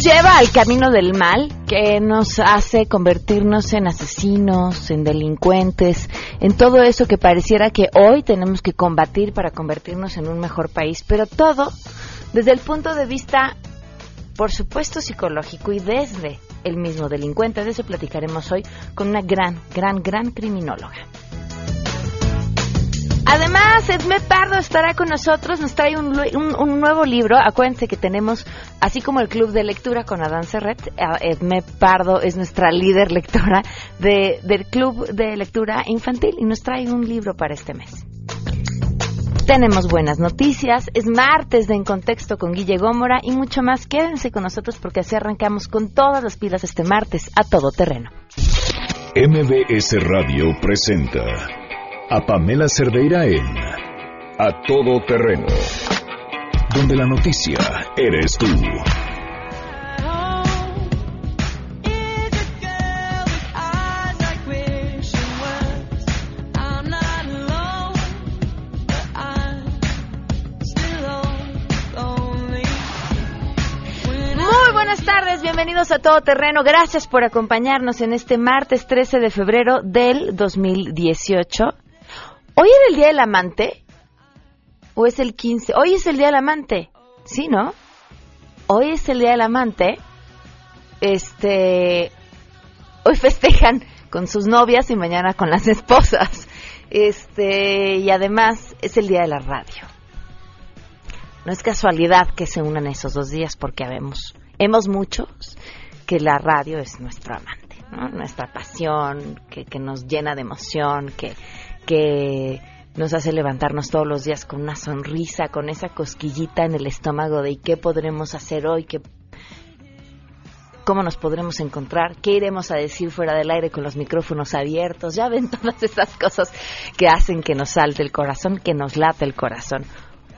lleva al camino del mal? ¿Qué nos hace convertirnos en asesinos, en delincuentes, en todo eso que pareciera que hoy tenemos que combatir para convertirnos en un mejor país? Pero todo desde el punto de vista, por supuesto, psicológico y desde el mismo delincuente. De eso platicaremos hoy con una gran, gran, gran criminóloga. Además, Edme Pardo estará con nosotros, nos trae un, un, nuevo libro. Acuérdense que tenemos, así como el club de lectura con Adán Serret, Edme Pardo es nuestra líder lectora de, del club de lectura infantil y nos trae un libro para este mes. Tenemos buenas noticias, es martes de En Contexto con Guille Gómora y mucho más. Quédense con nosotros porque así arrancamos con todas las pilas este martes a todo terreno. MBS Radio presenta a Pamela Cerdeira en A Todo Terreno, donde la noticia eres tú. Muy buenas tardes, bienvenidos a Todo Terreno. Gracias por acompañarnos en este martes 13 de febrero del 2018. ¿Hoy era el Día del Amante? ¿O es el 15? Hoy es el Día del Amante. Sí, ¿no? Hoy es el Día del Amante. Este. Hoy festejan con sus novias y mañana con las esposas. Este. Y además es el Día de la Radio. No es casualidad que se unan esos dos días porque habemos, hemos muchos que la radio es nuestro amante, nuestra pasión, que, que nos llena de emoción, que, que nos hace levantarnos todos los días con una sonrisa, con esa cosquillita en el estómago de qué podremos hacer hoy, qué, cómo nos podremos encontrar, qué iremos a decir fuera del aire con los micrófonos abiertos. Ya ven todas esas cosas que hacen que nos salte el corazón, que nos late el corazón.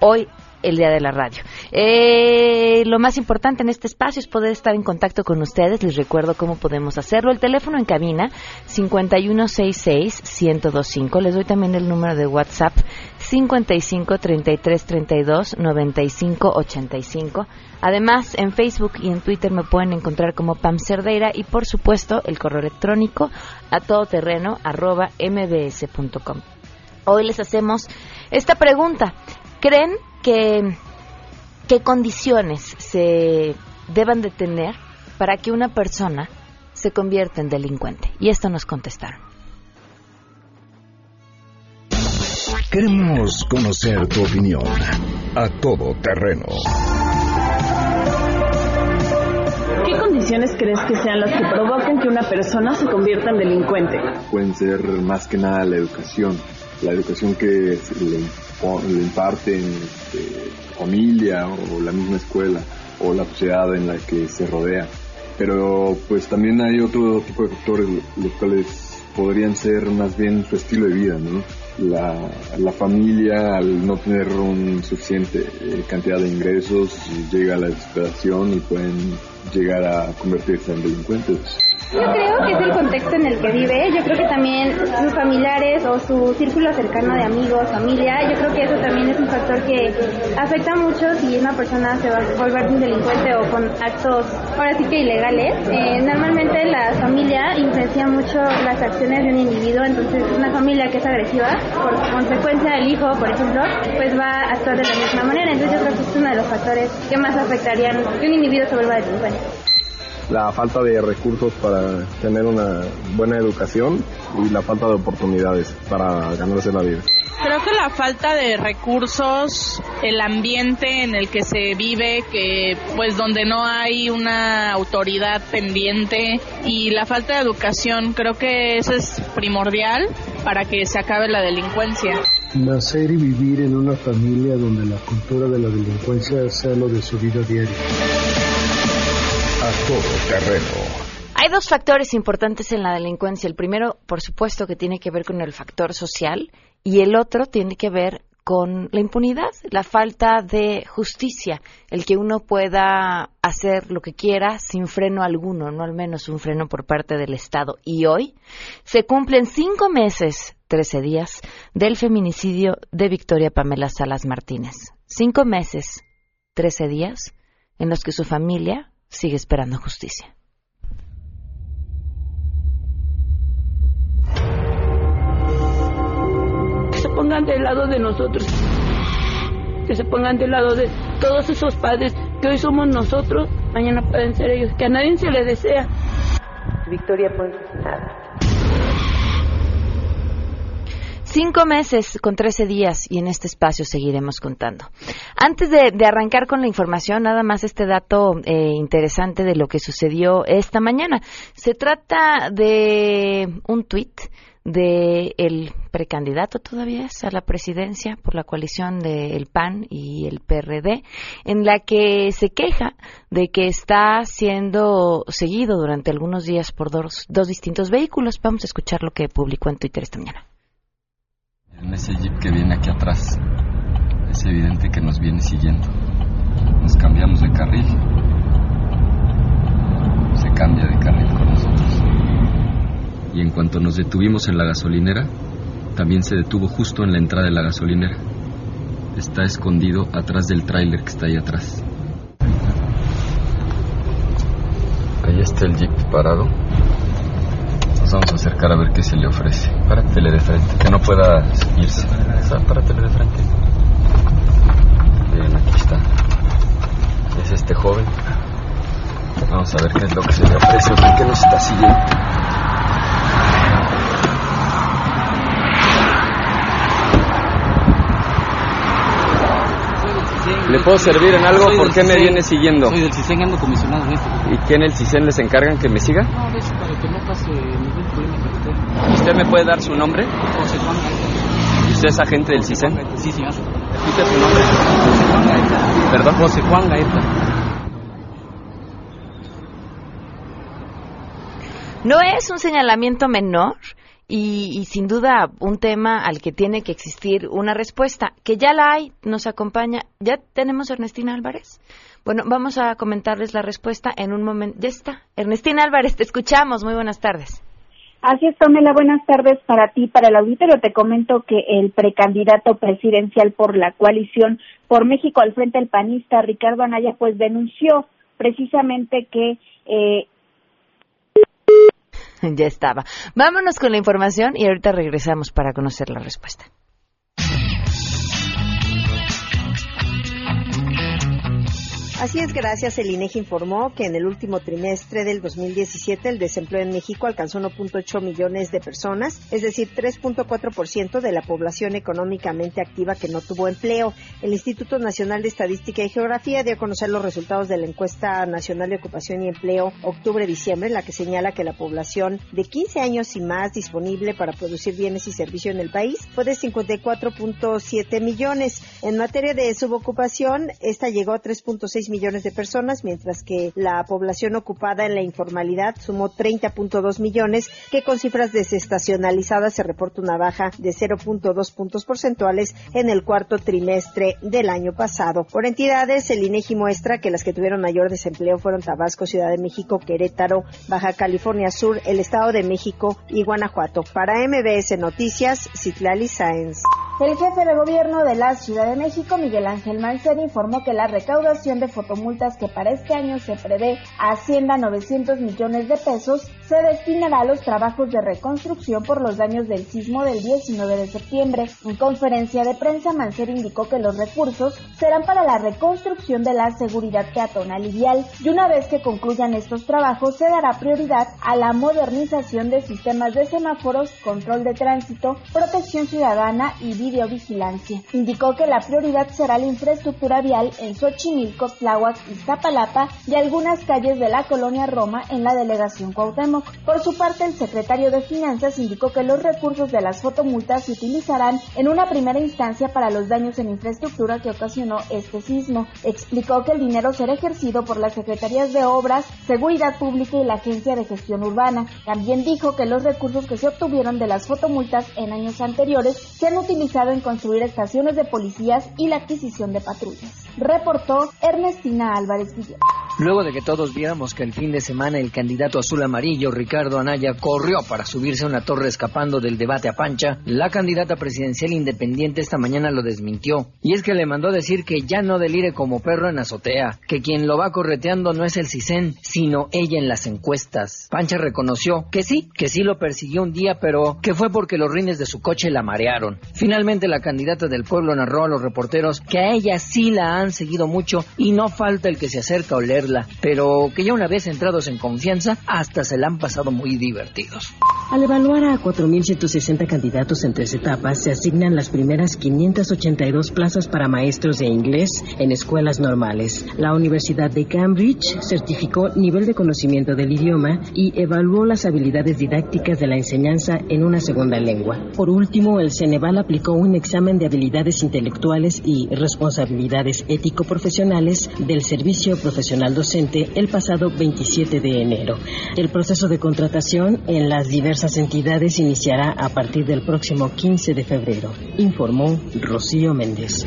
Hoy el día de la radio. Eh, lo más importante en este espacio es poder estar en contacto con ustedes. Les recuerdo cómo podemos hacerlo. El teléfono en cabina 5166-1025. Les doy también el número de WhatsApp 55 33 32 95 85. Además, en Facebook y en Twitter me pueden encontrar como Pam Cerdeira y por supuesto el correo electrónico a todoterreno mbs.com. Hoy les hacemos esta pregunta. ¿Creen que qué condiciones se deban de tener para que una persona se convierta en delincuente? Y esto nos contestaron. Queremos conocer tu opinión a todo terreno. ¿Qué condiciones crees que sean las que provocan que una persona se convierta en delincuente? Pueden ser más que nada la educación, la educación que le, le imparten este, familia o la misma escuela o la sociedad en la que se rodea. Pero pues también hay otro tipo de factores los cuales podrían ser más bien su estilo de vida, ¿no? La, la familia al no tener un suficiente eh, cantidad de ingresos llega a la desesperación y pueden llegar a convertirse en delincuentes. Yo creo que es el contexto en el que vive. Yo creo que también sus familiares o su círculo cercano de amigos, familia, yo creo que eso también es un factor que afecta mucho si una persona se va a volver un delincuente o con actos, ahora sí que ilegales. Eh, normalmente la familia influencia mucho las acciones de un individuo, entonces una familia que es agresiva, por consecuencia el hijo, por ejemplo, pues va a actuar de la misma manera. Entonces yo creo que es uno de los factores que más afectarían que un individuo se vuelva delincuente la falta de recursos para tener una buena educación y la falta de oportunidades para ganarse la vida. Creo que la falta de recursos, el ambiente en el que se vive, que pues donde no hay una autoridad pendiente y la falta de educación, creo que eso es primordial para que se acabe la delincuencia. Nacer y vivir en una familia donde la cultura de la delincuencia sea lo de su vida diaria. A todo terreno. Hay dos factores importantes en la delincuencia. El primero, por supuesto, que tiene que ver con el factor social y el otro tiene que ver con la impunidad, la falta de justicia, el que uno pueda hacer lo que quiera sin freno alguno, no al menos un freno por parte del Estado. Y hoy se cumplen cinco meses, trece días, del feminicidio de Victoria Pamela Salas Martínez. Cinco meses, trece días, en los que su familia sigue esperando justicia. Que se pongan del lado de nosotros, que se pongan del lado de todos esos padres que hoy somos nosotros, mañana pueden ser ellos, que a nadie se le desea. Victoria Ponce nada. Cinco meses con trece días y en este espacio seguiremos contando. Antes de, arrancar con la información, nada más este dato eh, interesante de lo que sucedió esta mañana. Se trata de un tuit de el precandidato todavía a la presidencia por la coalición del PAN y el PRD, en la que se queja de que está siendo seguido durante algunos días por dos, dos distintos vehículos. Vamos a escuchar lo que publicó en Twitter esta mañana. En ese jeep que viene aquí atrás, es evidente que nos viene siguiendo. Nos cambiamos de carril. Se cambia de carril con nosotros. Y en cuanto nos detuvimos en la gasolinera, también se detuvo justo en la entrada de la gasolinera. Está escondido atrás del tráiler que está ahí atrás. Ahí está el jeep parado vamos a acercar a ver qué se le ofrece. Páratele de frente, que no pueda irse. Páratele de frente. Bien, aquí está. Es este joven. Vamos a ver qué es lo que se le ofrece, por qué nos está siguiendo. ¿Le puedo servir en algo? ¿Por qué me viene siguiendo? Soy del CISEN, ando comisionado en ¿Y quién el CISEN les encargan que me siga? No, de hecho, para que no pase usted. ¿Usted me puede dar su nombre? José Juan Gaeta. ¿Y usted es agente del CISEN? Sí, señor. ¿Repite su nombre? José Juan Gaeta. ¿Perdón? José Juan Gaeta. No es un señalamiento menor y, sin duda un tema al que tiene que existir una respuesta, que ya la hay, nos acompaña. ¿Ya tenemos a Ernestina Álvarez? Bueno, vamos a comentarles la respuesta en un momento. Ya está. Ernestina Álvarez, te escuchamos. Muy buenas tardes. Así es, Pamela, buenas tardes para ti, para el auditorio. Te comento que el precandidato presidencial por la coalición por México al frente del panista, Ricardo Anaya, pues denunció precisamente que eh, ya estaba. Vámonos con la información y ahorita regresamos para conocer la respuesta. Así es, gracias. El INEGI informó que en el último trimestre del 2017 el desempleo en México alcanzó 1.8 millones de personas, es decir, 3.4% de la población económicamente activa que no tuvo empleo. El Instituto Nacional de Estadística y Geografía dio a conocer los resultados de la encuesta nacional de ocupación y empleo octubre-diciembre, en la que señala que la población de 15 años y más disponible para producir bienes y servicios en el país fue de 54.7 millones. En materia de subocupación, esta llegó a 3.6 millones de personas, mientras que la población ocupada en la informalidad sumó 30.2 millones, que con cifras desestacionalizadas se reporta una baja de 0.2 puntos porcentuales en el cuarto trimestre del año pasado. Por entidades, el INEGI muestra que las que tuvieron mayor desempleo fueron Tabasco, Ciudad de México, Querétaro, Baja California Sur, el Estado de México y Guanajuato. Para MBS Noticias, Citlali Sáenz. El jefe de gobierno de la Ciudad de México, Miguel Ángel Mancera, informó que la recaudación de fotomultas que para este año se prevé ascienda a 900 millones de pesos se destinará a los trabajos de reconstrucción por los daños del sismo del 19 de septiembre. En conferencia de prensa, Mancera indicó que los recursos serán para la reconstrucción de la seguridad peatonal y vial y una vez que concluyan estos trabajos se dará prioridad a la modernización de sistemas de semáforos, control de tránsito, protección ciudadana y videovigilancia. Indicó que la prioridad será la infraestructura vial en Xochimilco, Tláhuac, Iztapalapa y algunas calles de la colonia Roma en la delegación Cuauhtémoc. Por su parte, el secretario de Finanzas indicó que los recursos de las fotomultas se utilizarán en una primera instancia para los daños en infraestructura que ocasionó este sismo. Explicó que el dinero será ejercido por las Secretarías de Obras, Seguridad Pública y la Agencia de Gestión Urbana. También dijo que los recursos que se obtuvieron de las fotomultas en años anteriores se han utilizado en construir estaciones de policías y la adquisición de patrullas. Reportó Ernestina Álvarez Villegas. Luego de que todos viéramos que el fin de semana el candidato azul amarillo Ricardo Anaya corrió para subirse a una torre escapando del debate a Pancha, la candidata presidencial independiente esta mañana lo desmintió. Y es que le mandó decir que ya no delire como perro en azotea, que quien lo va correteando no es el CISEN, sino ella en las encuestas. Pancha reconoció que sí, que sí lo persiguió un día, pero que fue porque los rines de su coche la marearon. Finalmente la candidata del pueblo narró a los reporteros que a ella sí la han seguido mucho y no falta el que se acerca a olerla, pero que ya una vez entrados en confianza, hasta se la han pasado muy divertidos. Al evaluar a 4.160 candidatos en tres etapas, se asignan las primeras 582 plazas para maestros de inglés en escuelas normales. La Universidad de Cambridge certificó nivel de conocimiento del idioma y evaluó las habilidades didácticas de la enseñanza en una segunda lengua. Por último, el Ceneval aplicó un examen de habilidades intelectuales y responsabilidades ético-profesionales del Servicio Profesional Docente el pasado 27 de enero. El proceso de contratación en las diversas entidades iniciará a partir del próximo 15 de febrero, informó Rocío Méndez.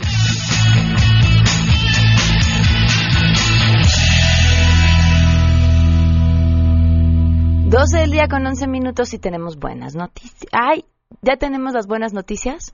Doce del día con 11 minutos y tenemos buenas noticias. ¡Ay! ¿Ya tenemos las buenas noticias?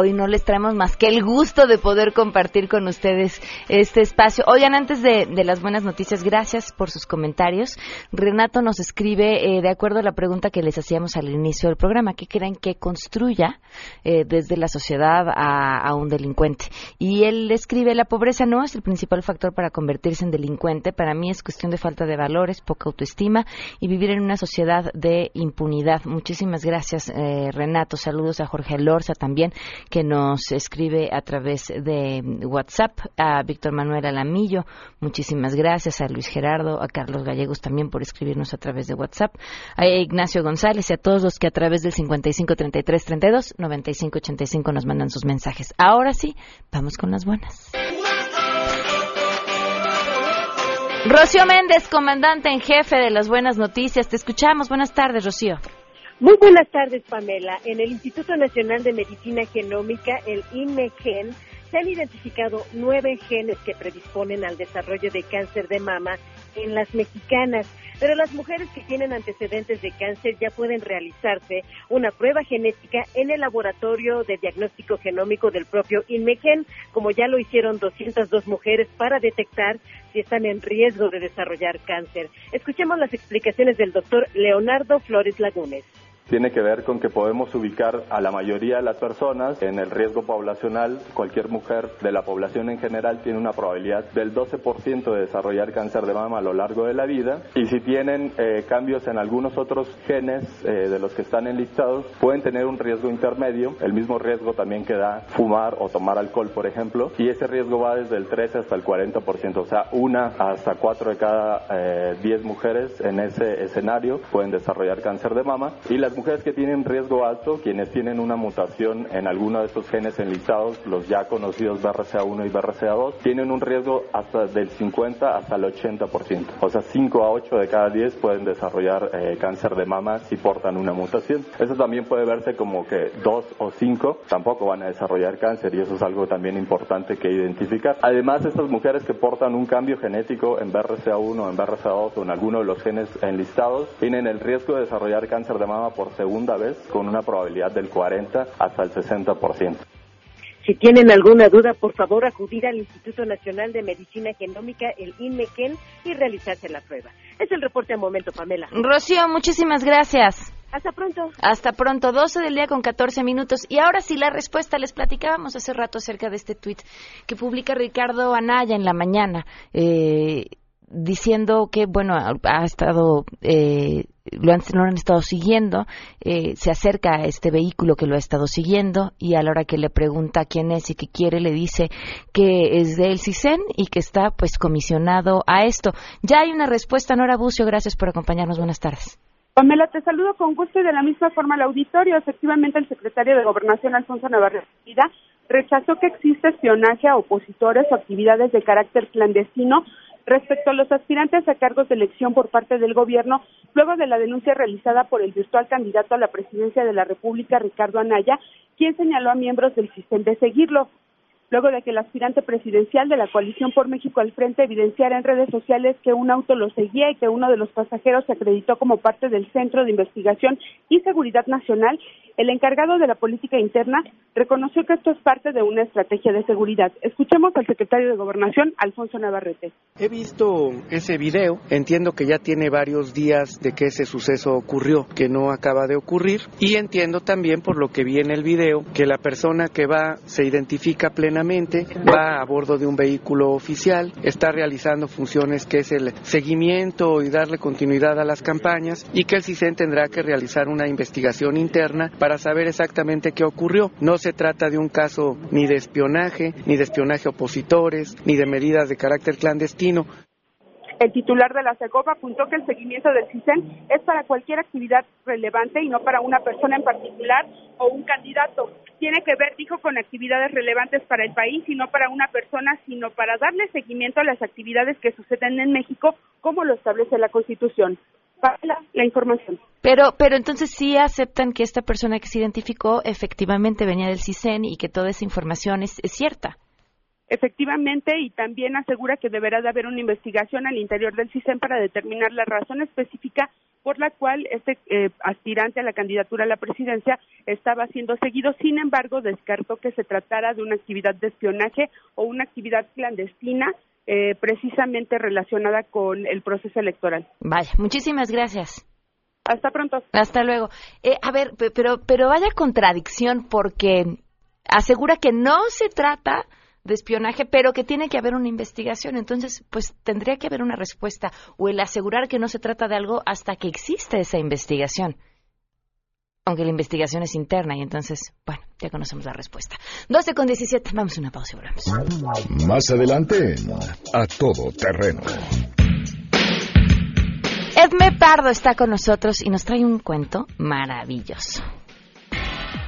Hoy no les traemos más que el gusto de poder compartir con ustedes este espacio. Oigan, antes de, de las buenas noticias, gracias por sus comentarios. Renato nos escribe, eh, de acuerdo a la pregunta que les hacíamos al inicio del programa, ¿qué creen que construya eh, desde la sociedad a, un delincuente? Y él escribe, la pobreza no es el principal factor para convertirse en delincuente. Para mí es cuestión de falta de valores, poca autoestima y vivir en una sociedad de impunidad. Muchísimas gracias, eh, Renato. Saludos a Jorge Lorza también que nos escribe a través de WhatsApp, a Víctor Manuel Alamillo, muchísimas gracias, a Luis Gerardo, a Carlos Gallegos también por escribirnos a través de WhatsApp, a Ignacio González y a todos los que a través del 553332 9585 nos mandan sus mensajes. Ahora sí, vamos con las buenas. Rocío Méndez, comandante en jefe de las buenas noticias. Te escuchamos. Buenas tardes, Rocío. Muy buenas tardes, Pamela. En el Instituto Nacional de Medicina Genómica, el INMEGEN, se han identificado nueve genes que predisponen al desarrollo de cáncer de mama en las mexicanas. Pero las mujeres que tienen antecedentes de cáncer ya pueden realizarse una prueba genética en el laboratorio de diagnóstico genómico del propio INMEGEN, como ya lo hicieron 202 mujeres para detectar si están en riesgo de desarrollar cáncer. Escuchemos las explicaciones del doctor Leonardo Flores Lagunes tiene que ver con que podemos ubicar a la mayoría de las personas en el riesgo poblacional. Cualquier mujer de la población en general tiene una probabilidad del 12% de desarrollar cáncer de mama a lo largo de la vida. Y si tienen eh, cambios en algunos otros genes eh, de los que están enlistados, pueden tener un riesgo intermedio, el mismo riesgo también que da fumar o tomar alcohol, por ejemplo. Y ese riesgo va desde el 13 hasta el 40%, o sea, una hasta cuatro de cada eh, 10 mujeres en ese escenario pueden desarrollar cáncer de mama. Y las mujeres que tienen riesgo alto, quienes tienen una mutación en alguno de esos genes enlistados, los ya conocidos BRCA1 y BRCA2, tienen un riesgo hasta del 50 hasta el 80%. O sea, 5 a 8 de cada 10 pueden desarrollar eh, cáncer de mama si portan una mutación. Eso también puede verse como que 2 o 5 tampoco van a desarrollar cáncer y eso es algo también importante que identificar. Además, estas mujeres que portan un cambio genético en BRCA1, en BRCA2 o en alguno de los genes enlistados, tienen el riesgo de desarrollar cáncer de mama por segunda vez con una probabilidad del 40 hasta el 60%. Si tienen alguna duda, por favor acudir al Instituto Nacional de Medicina Genómica, el INMEGEN, y realizarse la prueba. Es el reporte al momento, Pamela. Rocío, muchísimas gracias. Hasta pronto. Hasta pronto, 12 del día con 14 minutos. Y ahora sí, la respuesta. Les platicábamos hace rato acerca de este tuit que publica Ricardo Anaya en la mañana, eh, diciendo que, bueno, ha estado... Eh, lo han, lo han estado siguiendo, eh, se acerca a este vehículo que lo ha estado siguiendo y a la hora que le pregunta quién es y qué quiere, le dice que es del CISEN y que está pues comisionado a esto. Ya hay una respuesta, Nora Bucio, gracias por acompañarnos, buenas tardes. Pamela, te saludo con gusto y de la misma forma al auditorio. Efectivamente, el secretario de Gobernación, Alfonso Navarro rechazó que existe espionaje a opositores o actividades de carácter clandestino respecto a los aspirantes a cargos de elección por parte del gobierno, luego de la denuncia realizada por el virtual candidato a la presidencia de la República, Ricardo Anaya, quien señaló a miembros del sistema de seguirlo. Luego de que el aspirante presidencial de la coalición por México al frente evidenciara en redes sociales que un auto lo seguía y que uno de los pasajeros se acreditó como parte del Centro de Investigación y Seguridad Nacional, el encargado de la política interna reconoció que esto es parte de una estrategia de seguridad. Escuchemos al secretario de Gobernación, Alfonso Navarrete. He visto ese video, entiendo que ya tiene varios días de que ese suceso ocurrió, que no acaba de ocurrir, y entiendo también por lo que vi en el video que la persona que va se identifica plenamente, va a bordo de un vehículo oficial, está realizando funciones que es el seguimiento y darle continuidad a las campañas y que el CISEN tendrá que realizar una investigación interna para saber exactamente qué ocurrió. No se trata de un caso ni de espionaje, ni de espionaje opositores, ni de medidas de carácter clandestino. El titular de la SEGOV apuntó que el seguimiento del CISEN es para cualquier actividad relevante y no para una persona en particular o un candidato. Tiene que ver, dijo, con actividades relevantes para el país y no para una persona, sino para darle seguimiento a las actividades que suceden en México, como lo establece la Constitución. Para la información. Pero, pero entonces sí aceptan que esta persona que se identificó efectivamente venía del CISEN y que toda esa información es cierta. Efectivamente, y también asegura que deberá de haber una investigación al interior del CISEN para determinar la razón específica por la cual este eh, aspirante a la candidatura a la presidencia estaba siendo seguido. Sin embargo, descartó que se tratara de una actividad de espionaje o una actividad clandestina eh, precisamente relacionada con el proceso electoral. Vaya, muchísimas gracias. Hasta pronto. Hasta luego. Eh, a ver, pero, pero vaya contradicción porque asegura que no se trata de espionaje, pero que tiene que haber una investigación. Entonces, pues tendría que haber una respuesta o el asegurar que no se trata de algo hasta que exista esa investigación. Aunque la investigación es interna y entonces, bueno, ya conocemos la respuesta. 12 con 17, vamos a una pausa y volvemos. Más adelante, a todo terreno. Edme Pardo está con nosotros y nos trae un cuento maravilloso.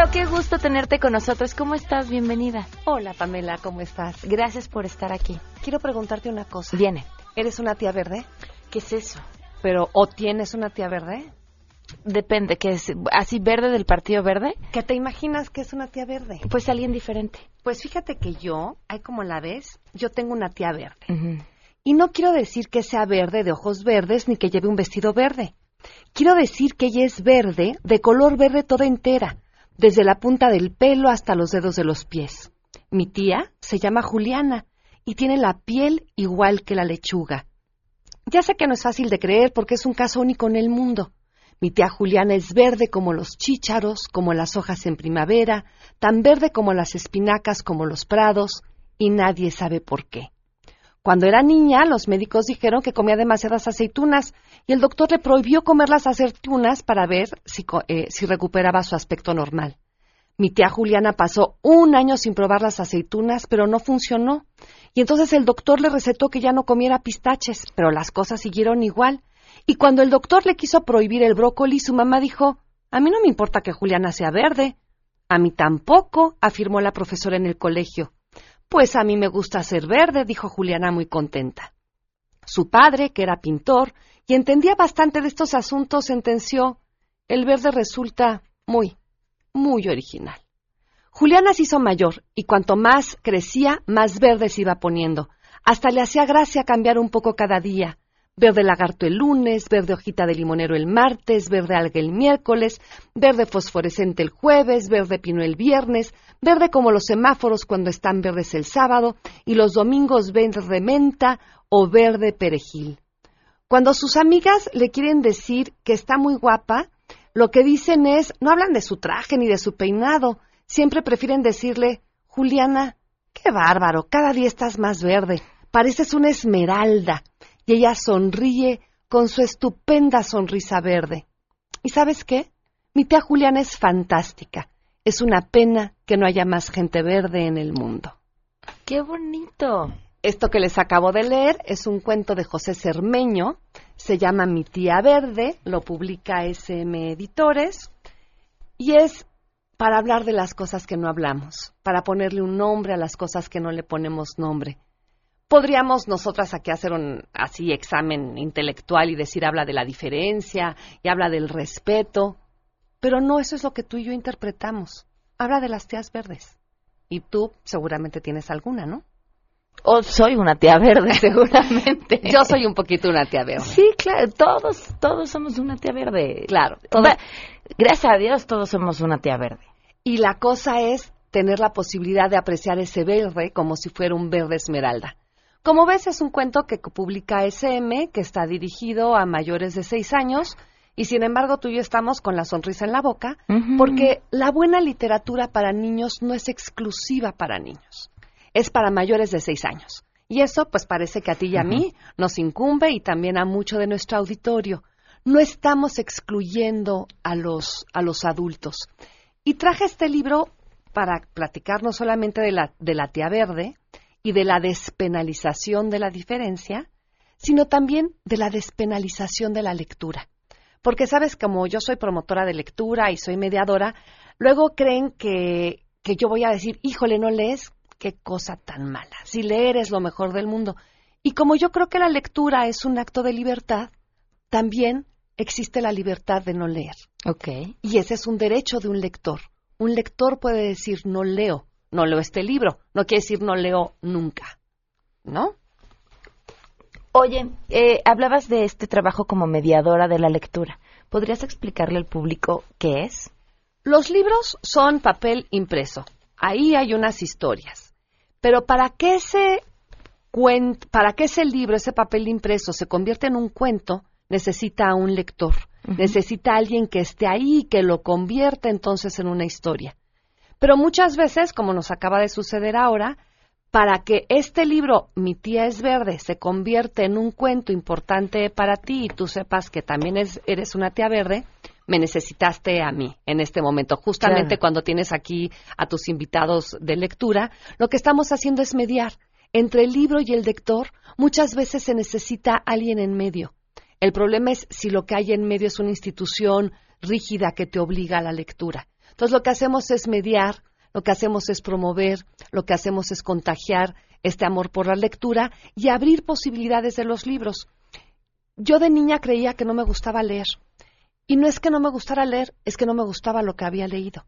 Pardo, qué gusto tenerte con nosotros. ¿Cómo estás? Bienvenida. Hola Pamela, ¿cómo estás? Gracias por estar aquí. Quiero preguntarte una cosa. Viene. ¿Eres una tía verde? ¿Qué es eso? Pero, ¿o tienes una tía verde? Depende, ¿que es así verde del Partido Verde? ¿Qué te imaginas que es una tía verde? Pues alguien diferente. Pues fíjate que yo, hay como la ves, yo tengo una tía verde. Y no quiero decir que sea verde de ojos verdes ni que lleve un vestido verde. Quiero decir que ella es verde, de color verde toda entera, desde la punta del pelo hasta los dedos de los pies. Mi tía se llama Juliana y tiene la piel igual que la lechuga. Ya sé que no es fácil de creer porque es un caso único en el mundo. Mi tía Juliana es verde como los chícharos, como las hojas en primavera, tan verde como las espinacas, como los prados, y nadie sabe por qué. Cuando era niña, los médicos dijeron que comía demasiadas aceitunas y el doctor le prohibió comer las aceitunas para ver si, eh, si recuperaba su aspecto normal. Mi tía Juliana pasó un año sin probar las aceitunas, pero no funcionó. Y entonces el doctor le recetó que ya no comiera pistaches, pero las cosas siguieron igual. Y cuando el doctor le quiso prohibir el brócoli, su mamá dijo, a mí no me importa que Juliana sea verde. A mí tampoco, afirmó la profesora en el colegio. Pues a mí me gusta ser verde, dijo Juliana muy contenta. Su padre, que era pintor y entendía bastante de estos asuntos, sentenció el verde resulta muy, muy original. Juliana se hizo mayor y cuanto más crecía, más verde se iba poniendo. Hasta le hacía gracia cambiar un poco cada día. Verde lagarto el lunes, verde hojita de limonero el martes, verde alga el miércoles, verde fosforescente el jueves, verde pino el viernes, verde como los semáforos cuando están verdes el sábado y los domingos verde menta o verde perejil. Cuando sus amigas le quieren decir que está muy guapa, lo que dicen es, no hablan de su traje ni de su peinado, siempre prefieren decirle, Juliana, qué bárbaro, cada día estás más verde, pareces una esmeralda. Y ella sonríe con su estupenda sonrisa verde. ¿Y sabes qué? Mi tía Juliana es fantástica. Es una pena que no haya más gente verde en el mundo. ¡Qué bonito! Esto que les acabo de leer es un cuento de José Cermeño, se llama Mi tía verde, lo publica SM Editores y es para hablar de las cosas que no hablamos, para ponerle un nombre a las cosas que no le ponemos nombre. Podríamos nosotras aquí hacer un así examen intelectual y decir habla de la diferencia y habla del respeto, pero no eso es lo que tú y yo interpretamos. Habla de las tías verdes. Y tú seguramente tienes alguna, ¿no? O soy una tía verde, seguramente. Yo soy un poquito una tía verde. Sí, claro, todos, todos somos una tía verde. Claro. Toda- gracias a Dios, todos somos una tía verde. Y la cosa es tener la posibilidad de apreciar ese verde como si fuera un verde esmeralda. Como ves, es un cuento que publica SM, que está dirigido a mayores de seis años, y sin embargo tú y yo estamos con la sonrisa en la boca, porque la buena literatura para niños no es exclusiva para niños, es para mayores de seis años. Y eso, pues parece que a ti y a mí nos incumbe y también a mucho de nuestro auditorio. No estamos excluyendo a los, a los adultos. Y traje este libro para platicar no solamente de la, de la tía verde y de la despenalización de la diferencia, sino también de la despenalización de la lectura. Porque sabes, como yo soy promotora de lectura y soy mediadora, luego creen que, que yo voy a decir, híjole, no lees, qué cosa tan mala. Si leer es lo mejor del mundo. Y como yo creo que la lectura es un acto de libertad, también existe la libertad de no leer. Ok. Y ese es un derecho de un lector. Un lector puede decir no leo, no leo este libro, no quiere decir no leo nunca. ¿No? Oye, eh, hablabas de este trabajo como mediadora de la lectura. ¿Podrías explicarle al público qué es? Los libros son papel impreso. Ahí hay unas historias. Pero para que ese cuen- para que ese libro, ese papel impreso se convierta en un cuento, necesita a un lector. Necesita a alguien que esté ahí y que lo convierta entonces en una historia. Pero muchas veces, como nos acaba de suceder ahora, para que este libro, Mi tía es verde, se convierta en un cuento importante para ti y tú sepas que también es- eres una tía verde, me necesitaste a mí en este momento. Justamente Claro. cuando tienes aquí a tus invitados de lectura, lo que estamos haciendo es mediar. Entre el libro y el lector, muchas veces se necesita alguien en medio. El problema es si lo que hay en medio es una institución rígida que te obliga a la lectura. Entonces lo que hacemos es mediar, lo que hacemos es promover, lo que hacemos es contagiar este amor por la lectura y abrir posibilidades de los libros. Yo de niña creía que no me gustaba leer. Y no es que no me gustara leer, es que no me gustaba lo que había leído.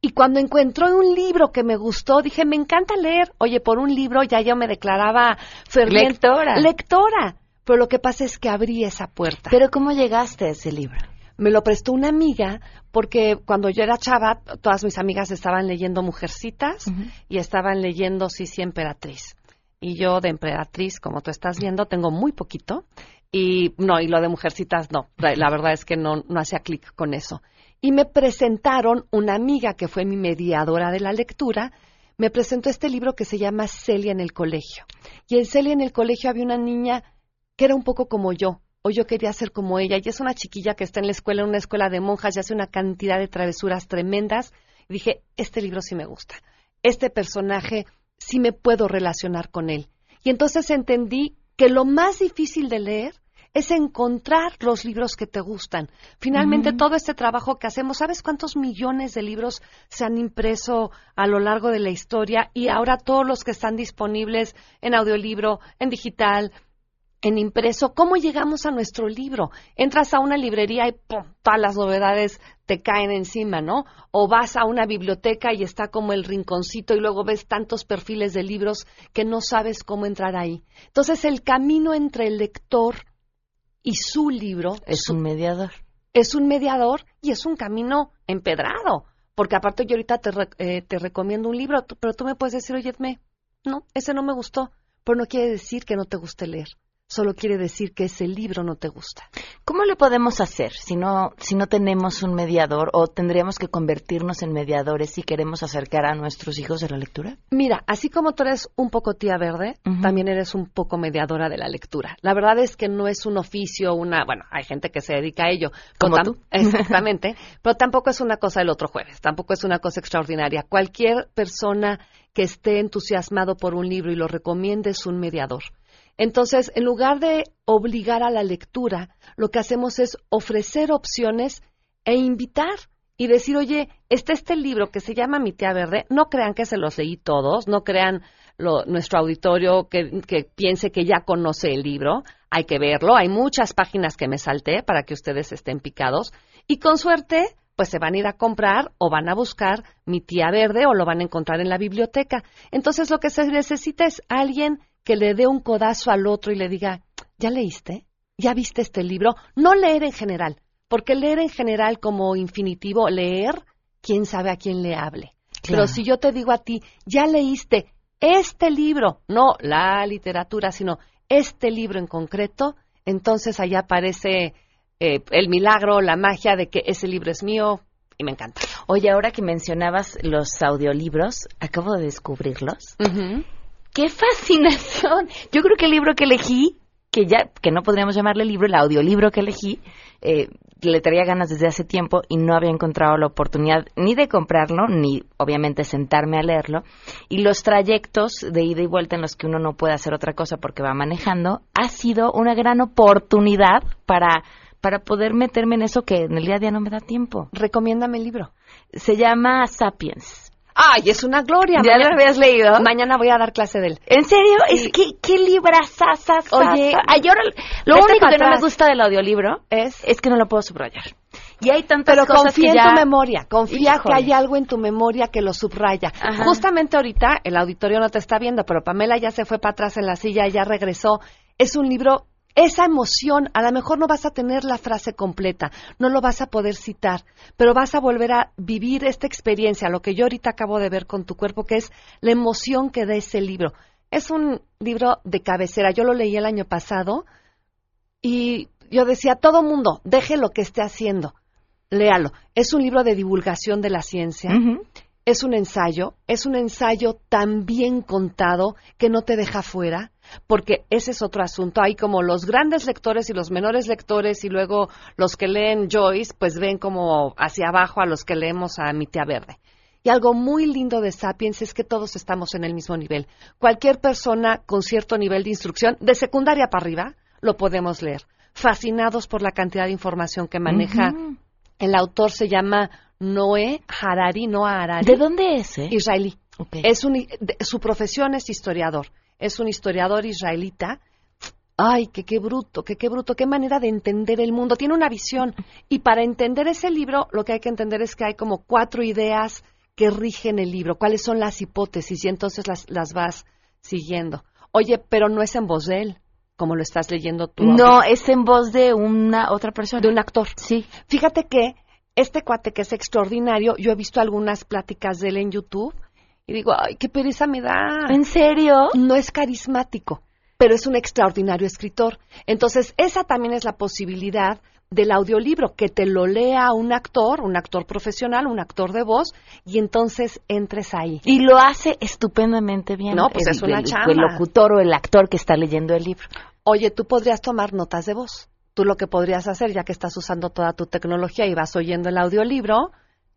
Y cuando encontré un libro que me gustó, dije, me encanta leer. Oye, por un libro ya yo me declaraba ferviente. Lectora. Lectora. Pero lo que pasa es que abrí esa puerta. Pero ¿cómo llegaste a ese libro? Me lo prestó una amiga porque cuando yo era chava, todas mis amigas estaban leyendo Mujercitas y estaban leyendo Sí, sí, Emperatriz. Y yo de Emperatriz, como tú estás viendo, tengo muy poquito. Y no, y lo de Mujercitas no. La, la verdad es que no, no hacía clic con eso. Y me presentaron una amiga que fue mi mediadora de la lectura, me presentó este libro que se llama Celia en el colegio. Y en Celia en el colegio había una niña que era un poco como yo, o yo quería ser como ella, y es una chiquilla que está en la escuela, en una escuela de monjas, y hace una cantidad de travesuras tremendas. Y dije, este libro sí me gusta, este personaje sí me puedo relacionar con él. Y entonces entendí que lo más difícil de leer es encontrar los libros que te gustan. Finalmente, todo este trabajo que hacemos, ¿sabes cuántos millones de libros se han impreso a lo largo de la historia? Y ahora todos los que están disponibles en audiolibro, en digital, en impreso, ¿cómo llegamos a nuestro libro? Entras a una librería y ¡pum! todas las novedades te caen encima, ¿no? O vas a una biblioteca y está como el rinconcito y luego ves tantos perfiles de libros que no sabes cómo entrar ahí. Entonces el camino entre el lector y su libro Es un mediador. es un mediador y es un camino empedrado. Porque aparte yo ahorita te, re- eh, te recomiendo un libro, pero tú me puedes decir, oye, no, ese no me gustó, pero no quiere decir que no te guste leer. Solo quiere decir que ese libro no te gusta. ¿Cómo le podemos hacer si no, si no tenemos un mediador o tendríamos que convertirnos en mediadores si queremos acercar a nuestros hijos a la lectura? Mira, así como tú eres un poco tía verde, también eres un poco mediadora de la lectura. La verdad es que no es un oficio, una, bueno, hay gente que se dedica a ello. Como tam- tú. Exactamente. pero tampoco es una cosa del otro jueves, tampoco es una cosa extraordinaria. Cualquier persona que esté entusiasmado por un libro y lo recomiende es un mediador. Entonces, en lugar de obligar a la lectura, lo que hacemos es ofrecer opciones e invitar y decir, oye, está este libro que se llama Mi tía verde, no crean que se los leí todos, no crean lo- nuestro auditorio que, que piense que ya conoce el libro, hay que verlo, hay muchas páginas que me salté para que ustedes estén picados. Y con suerte pues se van a ir a comprar o van a buscar Mi tía verde o lo van a encontrar en la biblioteca. Entonces lo que se necesita es alguien que le dé un codazo al otro y le diga, ¿ya leíste? ¿Ya viste este libro? No leer en general, porque leer en general como infinitivo, leer, quién sabe a quién le hable. Pero si yo te digo a ti, ya leíste este libro, no la literatura, sino este libro en concreto, entonces allá aparece eh, el milagro, la magia de que ese libro es mío y me encanta. Oye, ahora que mencionabas los audiolibros, acabo de descubrirlos. ¡Qué fascinación! Yo creo que el libro que elegí, que ya, que no podríamos llamarle libro, el audiolibro que elegí, eh, le traía ganas desde hace tiempo y no había encontrado la oportunidad ni de comprarlo, ni obviamente sentarme a leerlo. Y los trayectos de ida y vuelta en los que uno no puede hacer otra cosa porque va manejando, ha sido una gran oportunidad para, para poder meterme en eso que en el día a día no me da tiempo. Recomiéndame el libro. Se llama Sapiens. ¡Ay, es una gloria! ¿Ya lo habías leído? Mañana voy a dar clase de él. ¿En serio? Sí. Es que, ¿qué librazas? Oye, Ay, yo ahora- lo único que no me gusta del audiolibro es, es que no lo puedo subrayar. Y hay tantas Pero cosas confía que en ya... tu memoria, confía Híjole. que hay algo en tu memoria que lo subraya. Ajá. Justamente ahorita el auditorio no te está viendo, pero Pamela ya se fue para atrás en la silla, ya regresó. Es un libro, esa emoción, a lo mejor no vas a tener la frase completa, no lo vas a poder citar, pero vas a volver a vivir esta experiencia, lo que yo ahorita acabo de ver con tu cuerpo, que es la emoción que da ese libro. Es un libro de cabecera, yo lo leí el año pasado y yo decía, todo mundo, deje lo que esté haciendo, léalo. Es un libro de divulgación de la ciencia, es un ensayo, es un ensayo tan bien contado que no te deja fuera, porque ese es otro asunto. Hay como los grandes lectores y los menores lectores y luego los que leen Joyce, pues ven como hacia abajo a los que leemos a Mi tía verde. Y algo muy lindo de Sapiens es que todos estamos en el mismo nivel. Cualquier persona con cierto nivel de instrucción, de secundaria para arriba, lo podemos leer. Fascinados por la cantidad de información que maneja. El autor se llama Noé Harari, Noah Harari. ¿De dónde es? eh? Israelí. Es un, de- su profesión es historiador. Es un historiador israelita. Ay, que qué bruto, que qué bruto, qué manera de entender el mundo. Tiene una visión. Y para entender ese libro, lo que hay que entender es que hay como cuatro ideas que rigen el libro. ¿Cuáles son las hipótesis? Y entonces las, las vas siguiendo. Oye, pero no es en voz de él, como lo estás leyendo tú. No, es en voz de una otra persona. De un actor. Sí. Fíjate que este cuate que es extraordinario, yo he visto algunas pláticas de él en YouTube y digo, ay, qué pereza me da. ¿En serio? No es carismático, pero es un extraordinario escritor. Entonces, esa también es la posibilidad del audiolibro, que te lo lea un actor, un actor profesional, un actor de voz, y entonces entres ahí. Y lo hace estupendamente bien. No, pues el, es una el- chamba. El locutor o el actor que está leyendo el libro. Oye, tú podrías tomar notas de voz. Tú lo que podrías hacer, ya que estás usando toda tu tecnología y vas oyendo el audiolibro,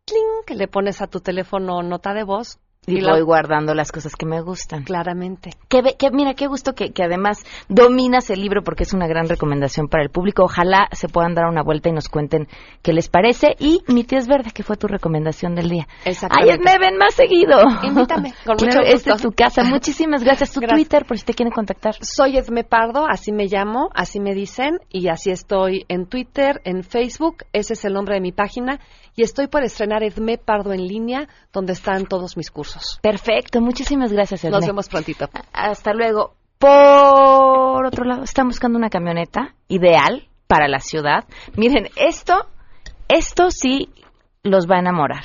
¡cling! le pones a tu teléfono nota de voz. Y, la- voy guardando las cosas que me gustan. Claramente. Que, que mira, qué gusto que, que además dominas el libro porque es una gran recomendación para el público. Ojalá se puedan dar una vuelta y nos cuenten qué les parece. Y Mi tía es verde, que fue tu recomendación del día. Ay, Exactamente. me ven más seguido. Invítame, con mucho Claro, esta gusto. es tu casa. Muchísimas gracias. Tu Gracias. Twitter, por si te quieren contactar. Soy Edme Pardo, así me llamo, así me dicen, y así estoy en Twitter, en Facebook, ese es el nombre de mi página, y estoy por estrenar Edme Pardo en línea, donde están todos mis cursos. Perfecto, muchísimas gracias, Edme. Nos vemos prontito. Hasta luego. Por otro lado, están buscando una camioneta ideal para la ciudad. Miren, esto, esto sí los va a enamorar.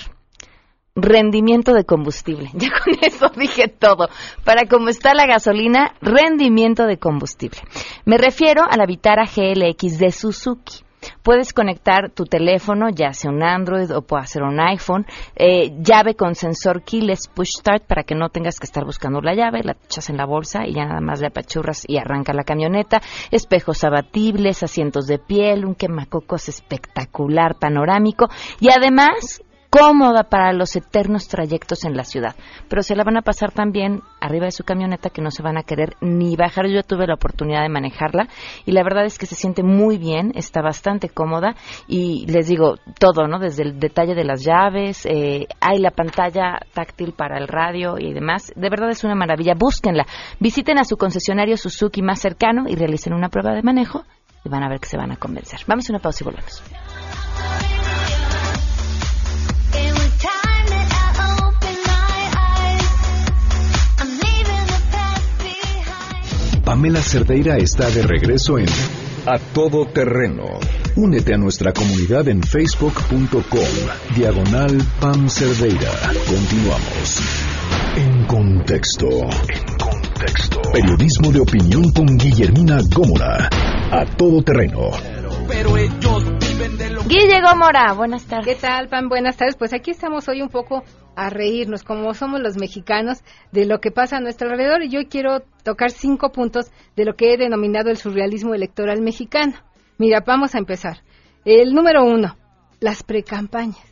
rendimiento de combustible. Ya con eso dije todo. Para cómo está la gasolina, rendimiento de combustible. Me refiero a la Vitara GLX de Suzuki. Puedes conectar tu teléfono, ya sea un Android o puede ser un iPhone, eh, llave con sensor keyless push start para que no tengas que estar buscando la llave, la echas en la bolsa y ya nada más le apachurras y arranca la camioneta, espejos abatibles, asientos de piel, un quemacocos espectacular, panorámico. Y además cómoda para los eternos trayectos en la ciudad. Pero se la van a pasar también arriba de su camioneta que no se van a querer ni bajar. Yo tuve la oportunidad de manejarla y la verdad es que se siente muy bien, está bastante cómoda y les digo todo, ¿no? Desde el detalle de las llaves, eh, hay la pantalla táctil para el radio y demás. De verdad es una maravilla. Búsquenla. Visiten a su concesionario Suzuki más cercano y realicen una prueba de manejo y van a ver que se van a convencer. Vamos a una pausa y volvemos. Pamela Cerdeira está de regreso en A Todo Terreno. Únete a nuestra comunidad en facebook.com, diagonal Pam Cerdeira. Continuamos. En contexto. En contexto. Periodismo de opinión con Guillermina Gómora. A Todo Terreno. Pero ellos Guille Gómora, buenas tardes. ¿Qué tal, Pam? Buenas tardes. Pues aquí estamos hoy un poco a reírnos, como somos los mexicanos, de lo que pasa a nuestro alrededor. Y yo quiero tocar cinco puntos de lo que he denominado el surrealismo electoral mexicano. Mira, vamos a empezar. El número uno, las precampañas,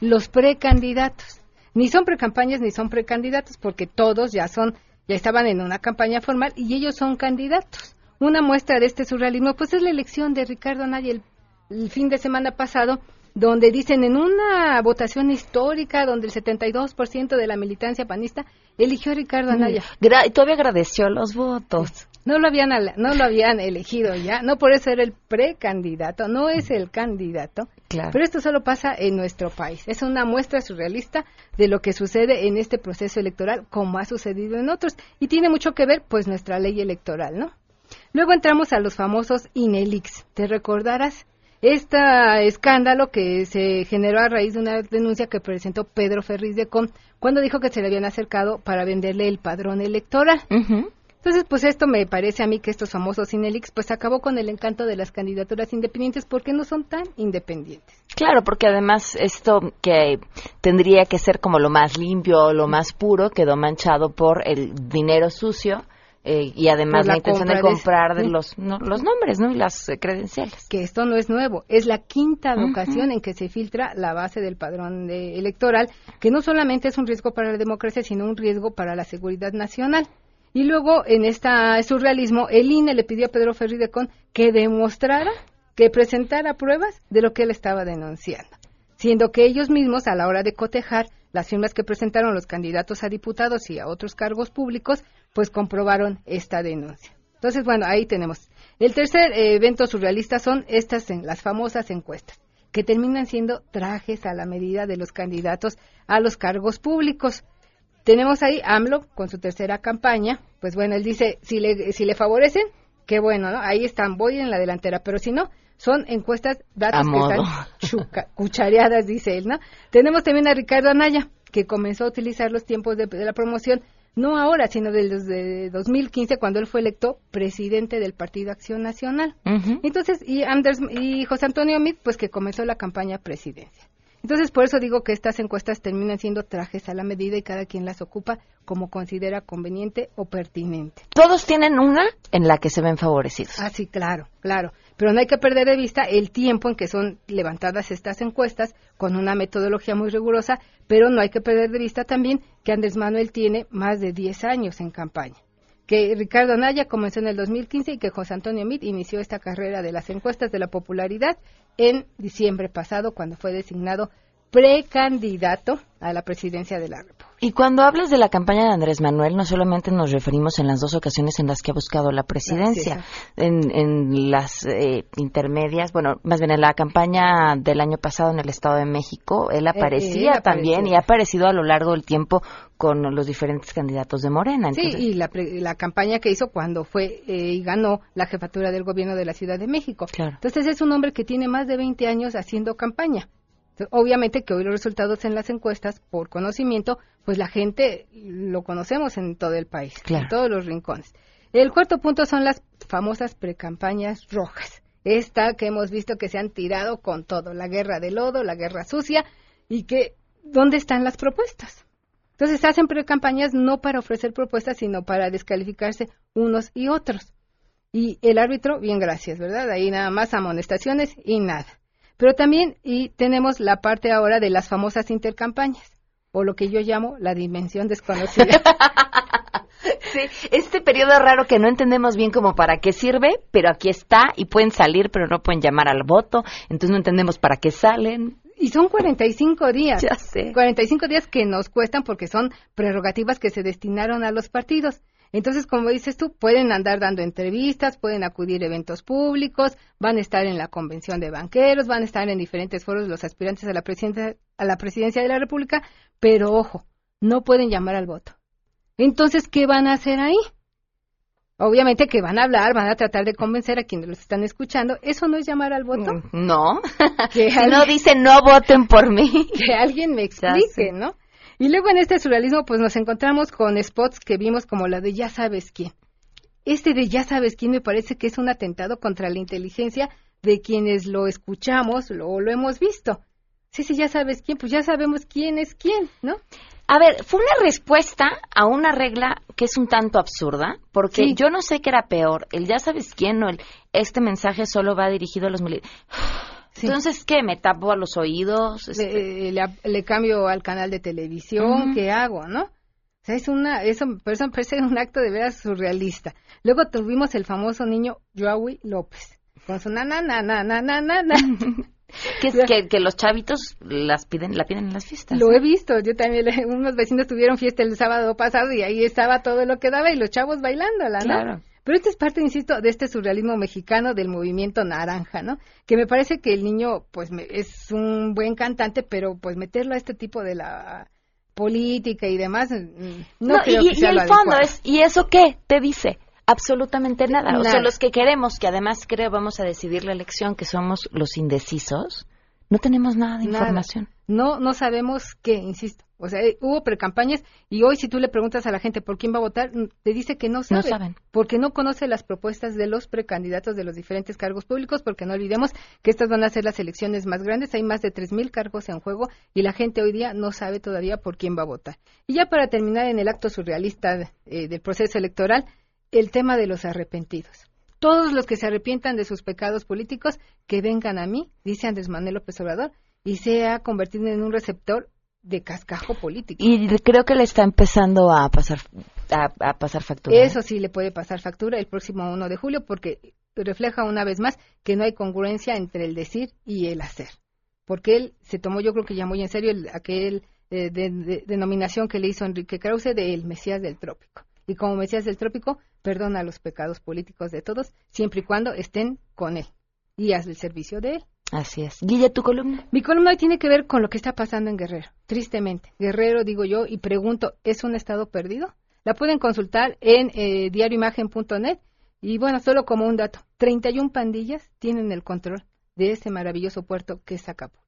los precandidatos. Ni son precampañas ni son precandidatos, porque todos ya son, ya estaban en una campaña formal y ellos son candidatos. Una muestra de este surrealismo, pues es la elección de Ricardo Anaya el, el fin de semana pasado, donde dicen en una votación histórica donde el 72% de la militancia panista eligió a Ricardo Anaya. y todavía agradeció los votos. No lo habían no lo habían elegido ya, no por eso era el precandidato, no es el candidato. Claro. Pero esto solo pasa en nuestro país. Es una muestra surrealista de lo que sucede en este proceso electoral como ha sucedido en otros y tiene mucho que ver pues nuestra ley electoral, ¿no? Luego entramos a los famosos INELIX. ¿Te recordarás? Este escándalo que se generó a raíz de una denuncia que presentó Pedro Ferriz de Con cuando dijo que se le habían acercado para venderle el padrón electoral. Entonces, pues esto me parece a mí que estos famosos Inelix pues acabó con el encanto de las candidaturas independientes porque no son tan independientes. Claro, porque además esto que tendría que ser como lo más limpio, lo más puro, quedó manchado por el dinero sucio eh, y además la, intención de comprar de, los, los nombres ¿no? y las eh, credenciales. Que esto no es nuevo, es la quinta ocasión en que se filtra la base del padrón electoral, que no solamente es un riesgo para la democracia, sino un riesgo para la seguridad nacional. Y luego, en este surrealismo, el INE le pidió a Pedro Ferridecon que demostrara, que presentara pruebas de lo que él estaba denunciando, siendo que ellos mismos, a la hora de cotejar las firmas que presentaron los candidatos a diputados y a otros cargos públicos, pues comprobaron esta denuncia. Entonces, bueno, ahí tenemos. El tercer eh, evento surrealista son estas, las famosas encuestas, que terminan siendo trajes a la medida de los candidatos a los cargos públicos. Tenemos ahí AMLO con su tercera campaña, pues bueno, él dice, si le, si le favorecen, qué bueno, ¿no? Ahí están, voy en la delantera, pero si no, son encuestas, datos que están cuchareadas, dice él, ¿no? Tenemos también a Ricardo Anaya, que comenzó a utilizar los tiempos de la promoción no ahora, sino desde 2015 cuando él fue electo presidente del Partido Acción Nacional. Entonces, y, Anders, y José Antonio Mit, pues que comenzó la campaña presidencia. Entonces, por eso digo que estas encuestas terminan siendo trajes a la medida y cada quien las ocupa como considera conveniente o pertinente. Todos tienen una en la que se ven favorecidos. Ah, sí, claro, claro. Pero no hay que perder de vista el tiempo en que son levantadas estas encuestas con una metodología muy rigurosa, pero no hay que perder de vista también que Andrés Manuel tiene más de 10 años en campaña que Ricardo Naya comenzó en el 2015 y que José Antonio Mit inició esta carrera de las encuestas de la popularidad en diciembre pasado cuando fue designado precandidato a la presidencia de la República. Y cuando hablas de la campaña de Andrés Manuel, no solamente nos referimos en las dos ocasiones en las que ha buscado la presidencia, en, las eh, intermedias, bueno, más bien en la campaña del año pasado en el Estado de México, él aparecía también y ha aparecido a lo largo del tiempo con los diferentes candidatos de Morena. sí, y la, campaña que hizo cuando fue eh, y ganó la jefatura del gobierno de la Ciudad de México. Claro. Entonces es un hombre que tiene más de 20 años haciendo campaña Obviamente que hoy los resultados en las encuestas, por conocimiento, pues la gente lo conocemos en todo el país, en todos los rincones. El cuarto punto son las famosas precampañas rojas. Esta que hemos visto que se han tirado con todo, la guerra de lodo, la guerra sucia, y que, ¿dónde están las propuestas? Entonces se hacen precampañas no para ofrecer propuestas, sino para descalificarse unos y otros. Y el árbitro, bien gracias, ¿verdad? Ahí nada más amonestaciones y nada. Pero también y tenemos la parte ahora de las famosas intercampañas, o lo que yo llamo la dimensión desconocida. sí, este periodo raro que no entendemos bien como para qué sirve, pero aquí está y pueden salir, pero no pueden llamar al voto, entonces no entendemos para qué salen. Y son 45 días. Ya sé. 45 días que nos cuestan porque son prerrogativas que se destinaron a los partidos. Entonces, como dices tú, pueden andar dando entrevistas, pueden acudir a eventos públicos, van a estar en la convención de banqueros, van a estar en diferentes foros los aspirantes a la, presidencia, a la presidencia de la República, pero ojo, no pueden llamar al voto. Entonces, ¿qué van a hacer ahí? Obviamente que van a hablar, van a tratar de convencer a quienes los están escuchando. Eso no es llamar al voto. Mm, no. Que no dicen no voten por mí. Que alguien me explique, ¿no? Y luego en este surrealismo pues nos encontramos con spots que vimos como la de ya sabes quién. Este de ya sabes quién me parece que es un atentado contra la inteligencia de quienes lo escuchamos o lo hemos visto. Sí, sí, ya sabes quién, pues ya sabemos quién es quién, ¿no? A ver, fue una respuesta a una regla que es un tanto absurda, porque yo no sé qué era peor, el ya sabes quién o el este mensaje solo va dirigido a los militares. Entonces, ¿qué? ¿Me tapo a los oídos? Este le, cambio al canal de televisión, ¿qué hago, no? O sea, es una, eso, eso parece un acto de veras surrealista. Luego tuvimos el famoso niño Joey López, con su na, na, na, na, na, na, na. que, que, que, los chavitos las piden, la piden en las fiestas. Lo he visto, yo también, unos vecinos tuvieron fiesta el sábado pasado y ahí estaba todo lo que daba y los chavos bailándola, ¿no? Claro. Pero esta es parte, insisto, de este surrealismo mexicano del movimiento naranja, ¿no? Que me parece que el niño, pues, es un buen cantante, pero pues meterlo a este tipo de la política y demás, mm, no, creo y, que sea y el fondo es, ¿y eso qué? Te dice, absolutamente nada. nada. O sea, los que queremos, que además creo vamos a decidir la elección, que somos los indecisos, no tenemos nada de información. No, no sabemos qué, insisto. O sea, eh, hubo precampañas y hoy si tú le preguntas a la gente por quién va a votar, mm, te dice que no sabe. No saben. Porque no conoce las propuestas de los precandidatos de los diferentes cargos públicos, porque no olvidemos que estas van a ser las elecciones más grandes. Hay más de 3.000 cargos en juego y la gente hoy día no sabe todavía por quién va a votar. Y ya para terminar en el acto surrealista eh, del proceso electoral, el tema de los arrepentidos. Todos los que se arrepientan de sus pecados políticos, que vengan a mí, dice Andrés Manuel López Obrador, y se ha convertido en un receptor de cascajo político. Y creo que le está empezando a pasar a, pasar factura. ¿eh? Eso sí le puede pasar factura el próximo 1 de julio porque refleja una vez más que no hay congruencia entre el decir y el hacer. Porque él se tomó, yo creo que ya muy en serio, el, aquel eh, denominación que le hizo Enrique Krause de el Mesías del Trópico. Y como Mesías del Trópico, perdona los pecados políticos de todos, siempre y cuando estén con él y haz el servicio de él. Así es. Guille, ¿tu columna? Mi columna tiene que ver con lo que está pasando en Guerrero, tristemente. Guerrero, digo yo, y pregunto, ¿es un estado perdido? La pueden consultar en eh, diarioimagen.net y bueno, solo como un dato, 31 pandillas tienen el control de ese maravilloso puerto que es Acapulco.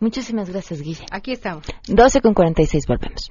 Muchísimas gracias, Guille. Aquí estamos. 12 con 46, volvemos.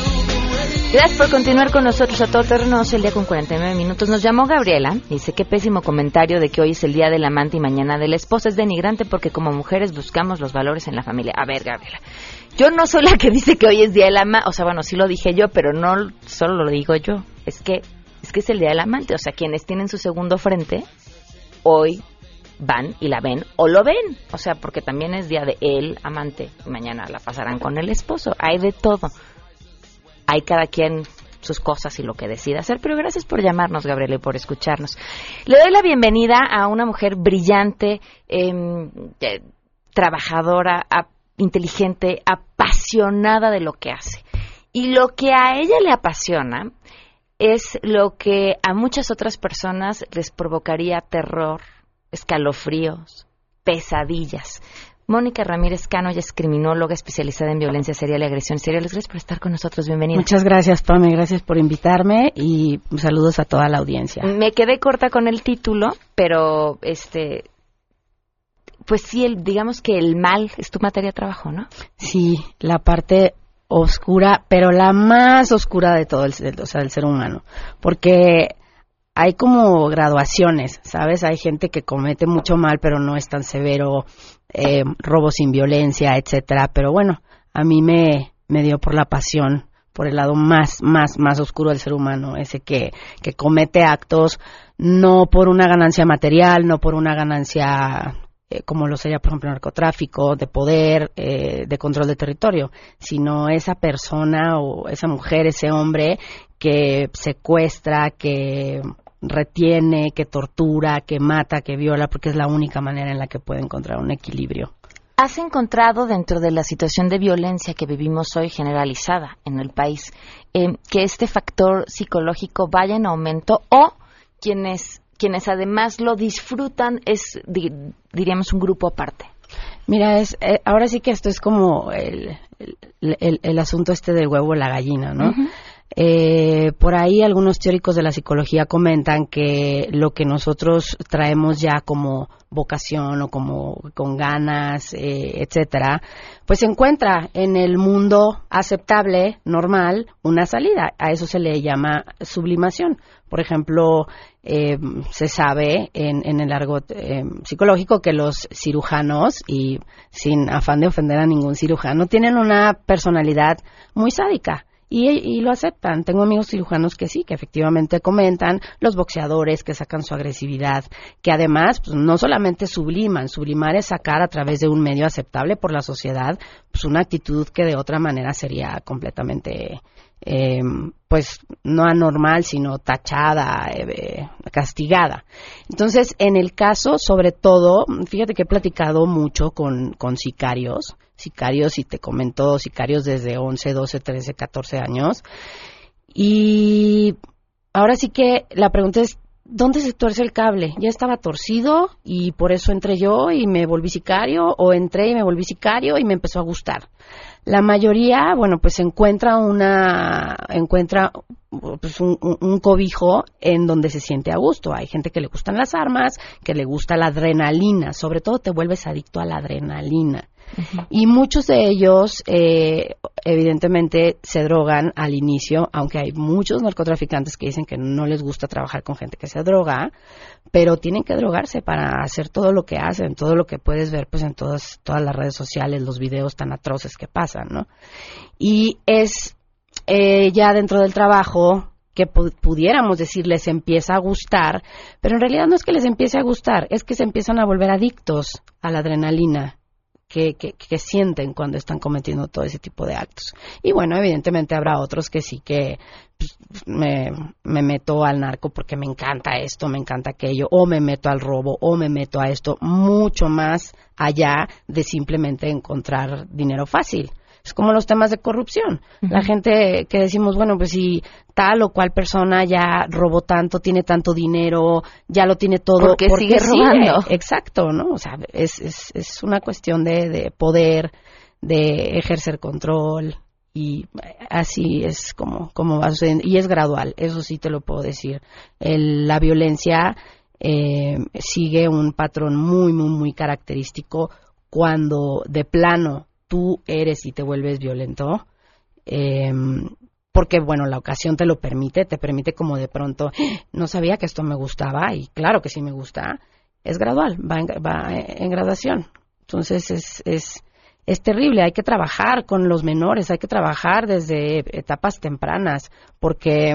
Gracias por continuar con nosotros a todo terreno. el día con 49 minutos. Nos llamó Gabriela. Dice, qué pésimo comentario de que hoy es el día del amante y mañana de la esposa. Es denigrante porque como mujeres buscamos los valores en la familia. A ver, Gabriela. Yo no soy la que dice que hoy es día del amante. O sea, bueno, sí lo dije yo, pero no solo lo digo yo. Es que, es que es el día del amante. O sea, quienes tienen su segundo frente, hoy van y la ven o lo ven. O sea, porque también es día de el amante y mañana la pasarán con el esposo. Hay de todo hay cada quien sus cosas y lo que decida hacer, pero gracias por llamarnos, Gabriela, y por escucharnos. Le doy la bienvenida a una mujer brillante, em, eh, trabajadora, inteligente, apasionada de lo que hace. Y lo que a ella le apasiona es lo que a muchas otras personas les provocaría terror, escalofríos, pesadillas. Mónica Ramírez Cano, ella es criminóloga especializada en violencia serial y agresión serial. Gracias por estar con nosotros. Bienvenida. Muchas gracias, Pame. Gracias por invitarme y saludos a toda la audiencia. Me quedé corta con el título, pero este, pues sí, el, digamos que el mal es tu materia de trabajo, ¿no? Sí, la parte oscura, pero la más oscura de todo el, o sea, del ser humano, porque hay como graduaciones, ¿sabes? Hay gente que comete mucho mal, pero no es tan severo, eh, robo sin violencia, etcétera. Pero bueno, a mí me, me dio por la pasión, por el lado más, más, más oscuro del ser humano, ese que, que comete actos no por una ganancia material, no por una ganancia eh, como lo sería, por ejemplo, narcotráfico, de poder, eh, de control de territorio, sino esa persona o esa mujer, ese hombre que secuestra, que retiene, que tortura, que mata, que viola, porque es la única manera en la que puede encontrar un equilibrio. ¿Has encontrado dentro de la situación de violencia que vivimos hoy generalizada en el país eh, que este factor psicológico vaya en aumento o quienes, quienes además lo disfrutan es, diríamos, un grupo aparte? Mira, es, eh, ahora sí que esto es como el, el, el, asunto este del huevo o la gallina, ¿no? Eh, por ahí algunos teóricos de la psicología comentan que lo que nosotros traemos ya como vocación o como con ganas, eh, etcétera, pues se encuentra en el mundo aceptable, normal, una salida. A eso se le llama sublimación. Por ejemplo, eh, se sabe en, en el argot eh, psicológico que los cirujanos, y sin afán de ofender a ningún cirujano, tienen una personalidad muy sádica y, lo aceptan. Tengo amigos cirujanos que sí, que efectivamente comentan, los boxeadores que sacan su agresividad, que además pues, no solamente subliman, sublimar es sacar a través de un medio aceptable por la sociedad, pues una actitud que de otra manera sería completamente eh, pues no anormal, sino tachada, eh, castigada. Entonces, en el caso, sobre todo, fíjate que he platicado mucho con, con sicarios, sicarios, y te comento, sicarios desde 11, 12, 13, 14 años. Y ahora sí que la pregunta es, ¿dónde se tuerce el cable? ¿Ya estaba torcido y por eso entré yo y me volví sicario? ¿O entré y me volví sicario y me empezó a gustar? La mayoría, bueno, pues encuentra una, encuentra pues un, cobijo en donde se siente a gusto. Hay gente que le gustan las armas, que le gusta la adrenalina, sobre todo te vuelves adicto a la adrenalina. Y muchos de ellos, eh, evidentemente, se drogan al inicio, aunque hay muchos narcotraficantes que dicen que no les gusta trabajar con gente que se droga, pero tienen que drogarse para hacer todo lo que hacen, todo lo que puedes ver pues en todas, todas las redes sociales, los videos tan atroces que pasan, ¿no? Y es eh, ya dentro del trabajo que pudiéramos decir les empieza a gustar, pero en realidad no es que les empiece a gustar, es que se empiezan a volver adictos a la adrenalina que, que, sienten cuando están cometiendo todo ese tipo de actos. Y bueno, evidentemente habrá otros que sí que pues, me, meto al narco porque me encanta esto, me encanta aquello, o me meto al robo, o me meto a esto, mucho más allá de simplemente encontrar dinero fácil. Es como los temas de corrupción. La gente que decimos, bueno, pues si tal o cual persona ya robó tanto, tiene tanto dinero, ya lo tiene todo. porque sigue robando? Exacto, ¿no? O sea, es, es, es una cuestión de, de poder, de ejercer control, y así es como, como va sucediendo. Y es gradual, eso sí te lo puedo decir. El, la violencia eh, sigue un patrón muy, muy, muy característico cuando de plano tú eres y te vuelves violento, em, porque bueno, la ocasión te lo permite, te permite como de pronto, no sabía que esto me gustaba y claro que sí me gusta, es gradual, va en, va en graduación. Entonces es, es, es terrible, hay que trabajar con los menores, hay que trabajar desde etapas tempranas, porque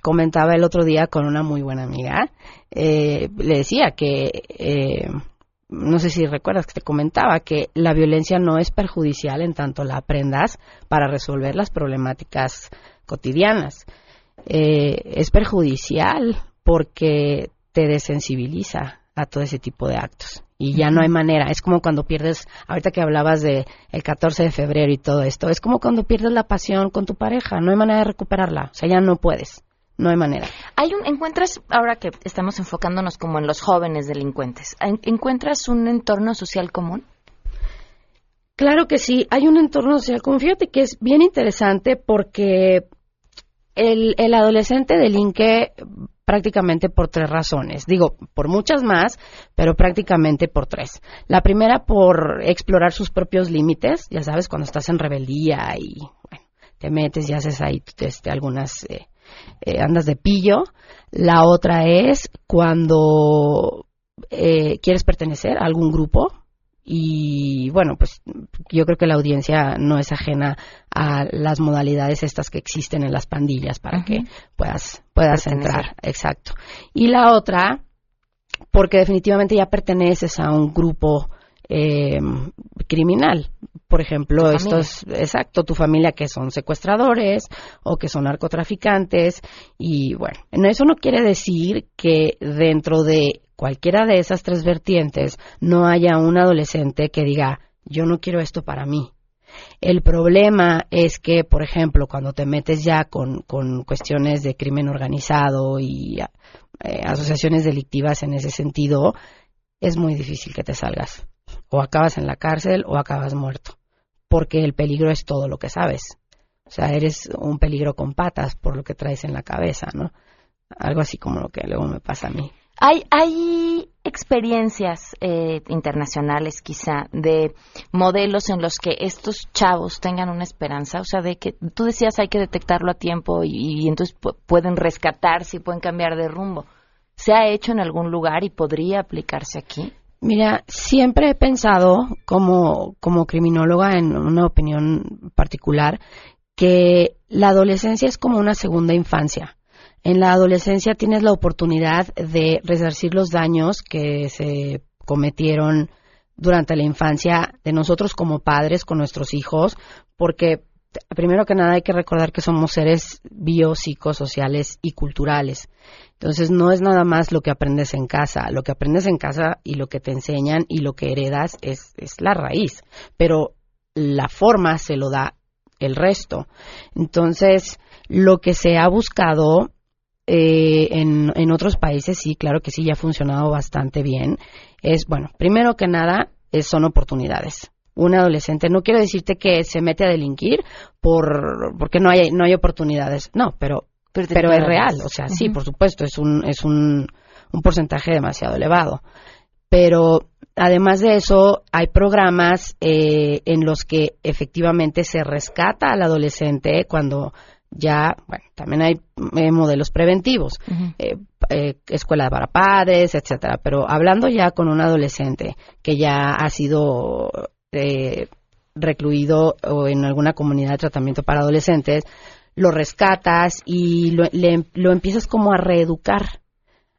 comentaba el otro día con una muy buena amiga, eh, le decía que eh, no sé si recuerdas que te comentaba que la violencia no es perjudicial en tanto la aprendas para resolver las problemáticas cotidianas. Eh, es perjudicial porque te desensibiliza a todo ese tipo de actos. Y ya no hay manera. Es como cuando pierdes, ahorita que hablabas de el 14 de febrero y todo esto, es como cuando pierdes la pasión con tu pareja, no hay manera de recuperarla, o sea, ya no puedes no hay manera. Hay un, encuentras, ahora que estamos enfocándonos como en los jóvenes delincuentes, ¿en- ¿encuentras un entorno social común? Claro que sí, hay un entorno social. Como fíjate que es bien interesante porque el, el adolescente delinque prácticamente por tres razones. Digo, por muchas más, pero prácticamente por tres. La primera por explorar sus propios límites, ya sabes, cuando estás en rebeldía y bueno, te metes y haces ahí este, algunas, eh, eh, andas de pillo. La otra es cuando eh, quieres pertenecer a algún grupo, y bueno, pues yo creo que la audiencia no es ajena a las modalidades estas que existen en las pandillas para que puedas puedas Pertenecer. entrar, exacto. Y la otra porque definitivamente ya perteneces a un grupo eh, criminal. Por ejemplo, estos, exacto, tu familia que son secuestradores o que son narcotraficantes. Y bueno, no, eso no quiere decir que dentro de cualquiera de esas tres vertientes no haya un adolescente que diga, yo no quiero esto para mí. El problema es que, por ejemplo, cuando te metes ya con, con cuestiones de crimen organizado y eh, asociaciones delictivas en ese sentido, es muy difícil que te salgas. O acabas en la cárcel o acabas muerto. Porque el peligro es todo lo que sabes. O sea, eres un peligro con patas por lo que traes en la cabeza, ¿no? Algo así como lo que luego me pasa a mí. Hay, hay experiencias eh, internacionales quizá de modelos en los que estos chavos tengan una esperanza, o sea, de que tú decías hay que detectarlo a tiempo y, y entonces pu- pueden rescatarse y pueden cambiar de rumbo. ¿Se ha hecho en algún lugar y podría aplicarse aquí? Mira, siempre he pensado como, como criminóloga en una opinión particular que la adolescencia es como una segunda infancia. En la adolescencia tienes la oportunidad de resarcir los daños que se cometieron durante la infancia de nosotros como padres con nuestros hijos, porque primero que nada hay que recordar que somos seres biopsicosociales y culturales. Entonces no es nada más lo que aprendes en casa, lo que aprendes en casa y lo que te enseñan y lo que heredas es, es la raíz, pero la forma se lo da el resto. Entonces, lo que se ha buscado eh, en, en otros países, sí, claro que sí, ya ha funcionado bastante bien, es, bueno, primero que nada, son oportunidades. Un adolescente, no quiero decirte que se mete a delinquir por, porque no hay, no hay oportunidades, no, pero, Pero es real, o sea, sí, por supuesto, es un, es un, un porcentaje demasiado elevado. Pero además de eso, hay programas eh, en los que efectivamente se rescata al adolescente cuando ya, bueno, también hay eh, modelos preventivos, eh, eh, escuela para padres, etcétera. Pero hablando ya con un adolescente que ya ha sido eh, recluido o en alguna comunidad de tratamiento para adolescentes, lo rescatas y lo, le- lo empiezas como a reeducar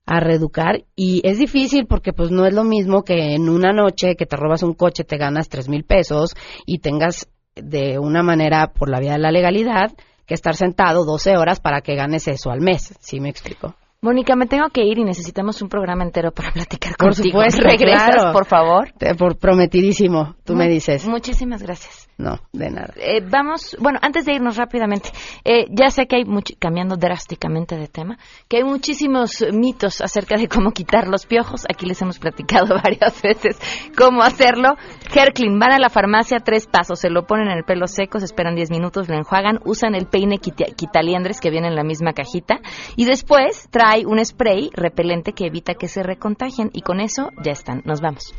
a reeducar y es difícil porque pues no es lo mismo que en una noche que te robas un coche te ganas tres mil pesos y tengas de una manera por la vía de la legalidad que estar sentado 12 horas para que ganes eso al mes, ¿sí me explico? Mónica, me tengo que ir y necesitamos un programa entero para platicar Por contigo. supuesto, ¿Regresas, claro. por favor? Te- por prometidísimo, tú me dices. Muchísimas gracias. No, de nada. Eh, vamos, bueno, antes de irnos rápidamente, eh, ya sé que hay, much- cambiando drásticamente de tema, que hay muchísimos mitos acerca de cómo quitar los piojos. Aquí les hemos platicado varias veces cómo hacerlo. Herklin, van a la farmacia tres pasos, se lo ponen en el pelo seco, se esperan 10 minutos, lo enjuagan, usan el peine quita- quitaliendres que viene en la misma cajita y después trae un spray repelente que evita que se recontagien y con eso ya están. Nos vamos.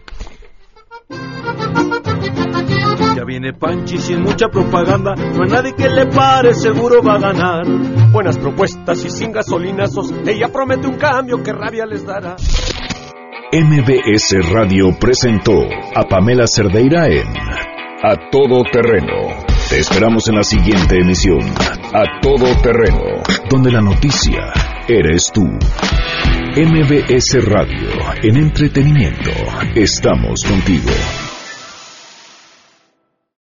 Ya viene Panchi sin mucha propaganda, no hay nadie que le pare, seguro va a ganar. Buenas propuestas y sin gasolinazos, ella promete un cambio que rabia les dará. MBS Radio presentó a Pamela Cerdeira en A Todo Terreno. Te esperamos en la siguiente emisión, A Todo Terreno, donde la noticia eres tú. MBS Radio, en entretenimiento, estamos contigo.